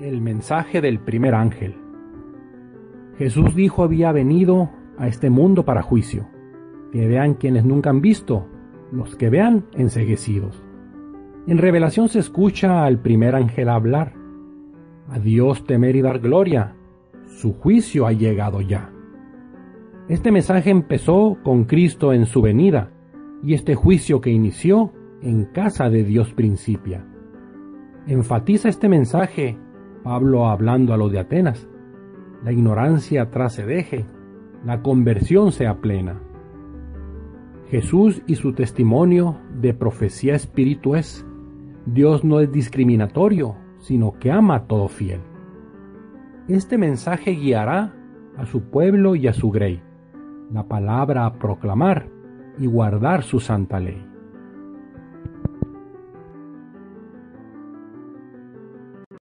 El mensaje del primer ángel. Jesús dijo había venido a este mundo para juicio. Que vean quienes nunca han visto, los que vean enseguecidos. En revelación se escucha al primer ángel hablar. A Dios temer y dar gloria. Su juicio ha llegado ya. Este mensaje empezó con Cristo en su venida y este juicio que inició en casa de Dios principia. Enfatiza este mensaje Pablo hablando a los de Atenas. La ignorancia atrás se deje, la conversión sea plena. Jesús y su testimonio de profecía espíritu es, Dios no es discriminatorio, sino que ama a todo fiel. Este mensaje guiará a su pueblo y a su grey, la palabra a proclamar y guardar su santa ley.